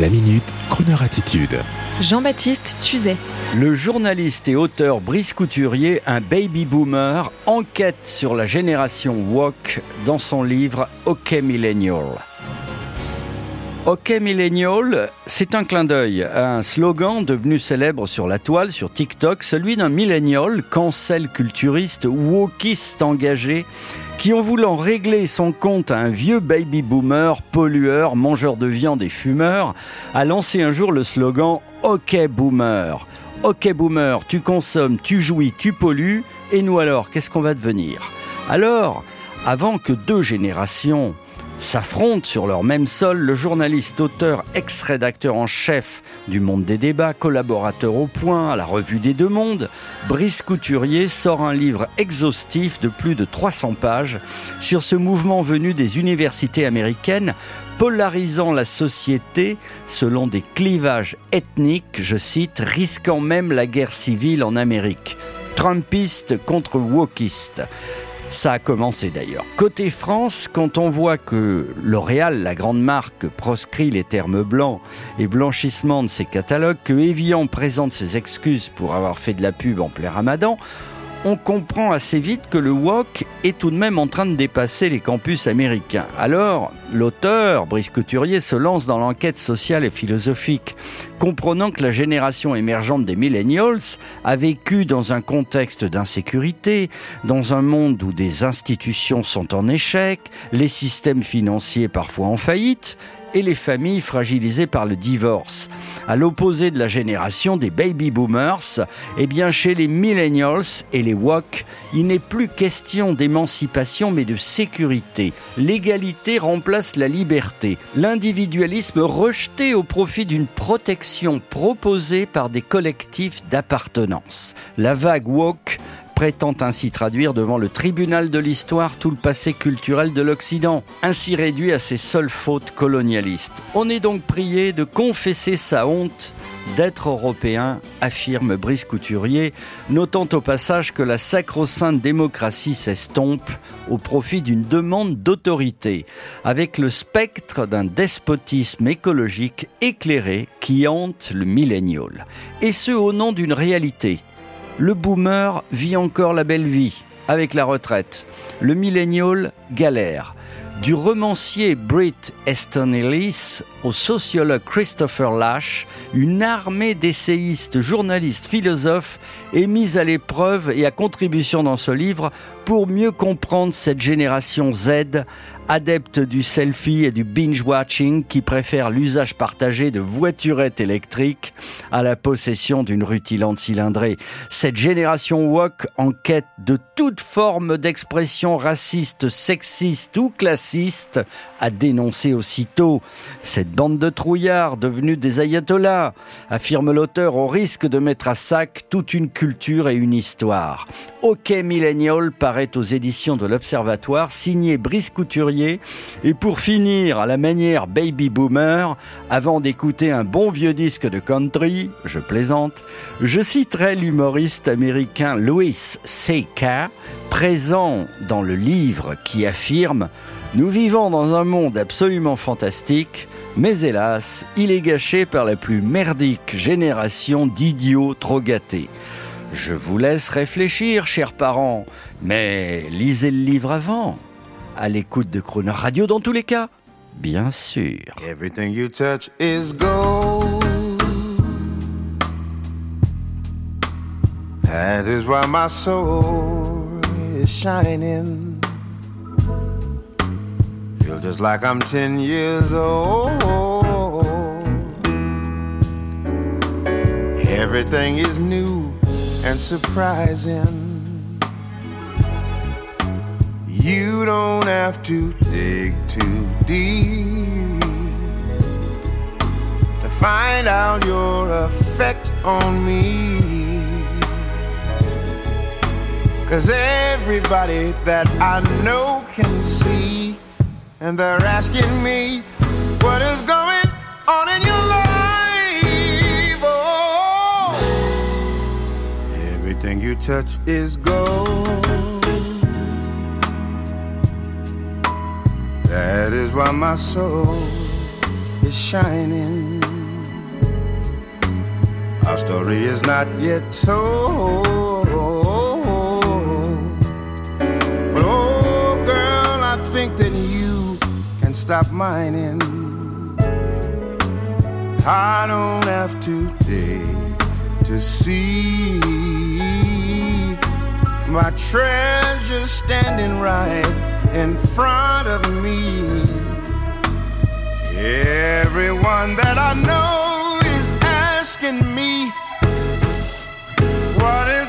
La minute, Kroneur attitude. Jean-Baptiste Tuzet. Le journaliste et auteur Brice Couturier, un baby boomer, enquête sur la génération woke dans son livre OK Millennial. OK Millennial, c'est un clin d'œil à un slogan devenu célèbre sur la toile, sur TikTok, celui d'un millennial, cancel culturiste, wokiste engagé, qui en voulant régler son compte à un vieux baby boomer, pollueur, mangeur de viande et fumeur, a lancé un jour le slogan OK Boomer. OK Boomer, tu consommes, tu jouis, tu pollues, et nous alors, qu'est-ce qu'on va devenir? Alors, avant que deux générations s'affrontent sur leur même sol le journaliste, auteur, ex-rédacteur en chef du Monde des débats, collaborateur au point à la Revue des Deux Mondes, Brice Couturier sort un livre exhaustif de plus de 300 pages sur ce mouvement venu des universités américaines polarisant la société selon des clivages ethniques, je cite, risquant même la guerre civile en Amérique. Trumpiste contre wokiste. Ça a commencé d'ailleurs. Côté France, quand on voit que L'Oréal, la grande marque, proscrit les termes blancs et blanchissement de ses catalogues, que Evian présente ses excuses pour avoir fait de la pub en plein ramadan, on comprend assez vite que le wok est tout de même en train de dépasser les campus américains. Alors, l'auteur, Brice Couturier, se lance dans l'enquête sociale et philosophique, comprenant que la génération émergente des millennials a vécu dans un contexte d'insécurité, dans un monde où des institutions sont en échec, les systèmes financiers parfois en faillite, et les familles fragilisées par le divorce. À l'opposé de la génération des baby boomers, eh bien chez les millennials et les woke, il n'est plus question d'émancipation mais de sécurité. L'égalité remplace la liberté. L'individualisme rejeté au profit d'une protection proposée par des collectifs d'appartenance. La vague woke prétend ainsi traduire devant le tribunal de l'histoire tout le passé culturel de l'Occident, ainsi réduit à ses seules fautes colonialistes. On est donc prié de confesser sa honte d'être européen, affirme Brice Couturier, notant au passage que la sacro-sainte démocratie s'estompe au profit d'une demande d'autorité, avec le spectre d'un despotisme écologique éclairé qui hante le millénial. Et ce au nom d'une réalité le boomer vit encore la belle vie, avec la retraite. Le millennial galère. Du romancier Britt Easton Ellis au sociologue Christopher Lash, une armée d'essayistes, journalistes, philosophes est mise à l'épreuve et à contribution dans ce livre pour mieux comprendre cette génération Z, adepte du selfie et du binge-watching qui préfère l'usage partagé de voiturettes électriques à la possession d'une rutilante cylindrée. Cette génération woke en quête de toute forme d'expression raciste, sexiste ou classiste a dénoncé aussitôt. Cette bande de trouillards devenus des ayatollahs, affirme l'auteur au risque de mettre à sac toute une culture et une histoire. OK Millennial paraît aux éditions de l'Observatoire, signé Brice Couturier. Et pour finir, à la manière Baby Boomer, avant d'écouter un bon vieux disque de country, je plaisante, je citerai l'humoriste américain Louis C.K., présent dans le livre qui affirme Nous vivons dans un monde absolument fantastique, mais hélas, il est gâché par la plus merdique génération d'idiots trop gâtés. Je vous laisse réfléchir, chers parents, mais lisez le livre avant. À l'écoute de Croner Radio dans tous les cas, bien sûr. Everything you touch is gold. That is why my soul is shining. Feel just like I'm 10 years old. Everything is new and surprising. You don't have to dig too deep to find out your effect on me. Cause everybody that I know can see, and they're asking me what is going on in your life. Oh, everything you touch is gold. That is why my soul is shining. Our story is not yet told. Stop mining. I don't have to dig to see my treasure standing right in front of me. Everyone that I know is asking me what is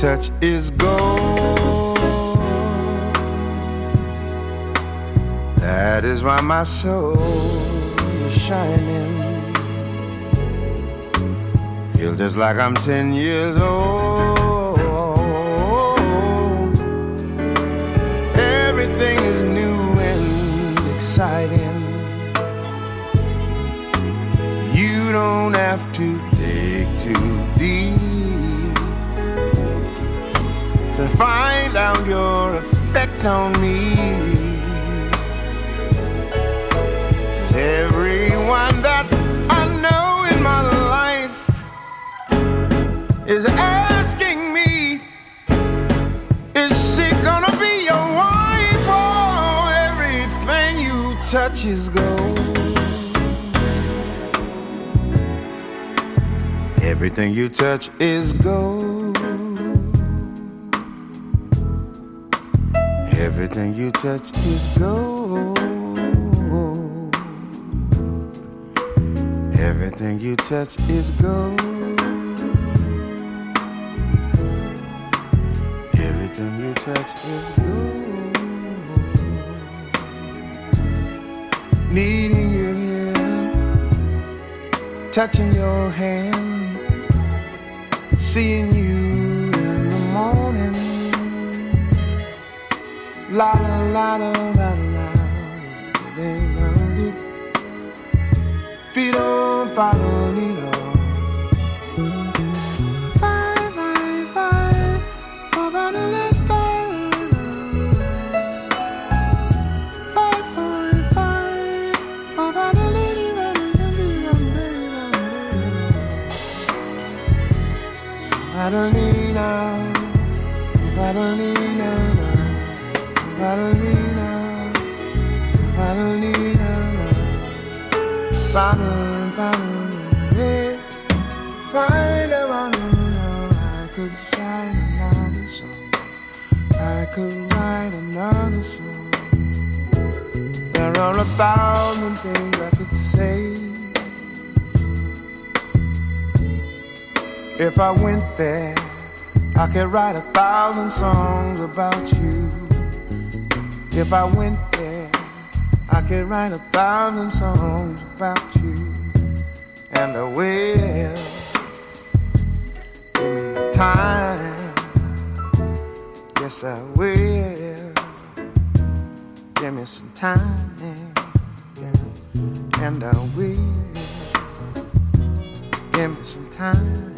touch is gold. That is why my soul is shining. Feel just like I'm 10 years old. Effect on me. 'Cause everyone that I know in my life is asking me, is she gonna be your wife? Oh, everything you touch is gold. Everything you touch is gold. Everything you touch is gold. Everything you touch is gold. Everything you touch is gold. Needing your hand, touching your hand, seeing you La la la la la. la la la la la la. lido. I don't need now. I don't need. Adelina, Adelina, Adelina, Find a I could write another song. I could write another song. There are a thousand things I could say. If I went there, I could write a thousand songs about you. If I went there, I could write a thousand songs about you. And I will. Give me time. Yes, I will. Give me some time. And I will. Give me some time.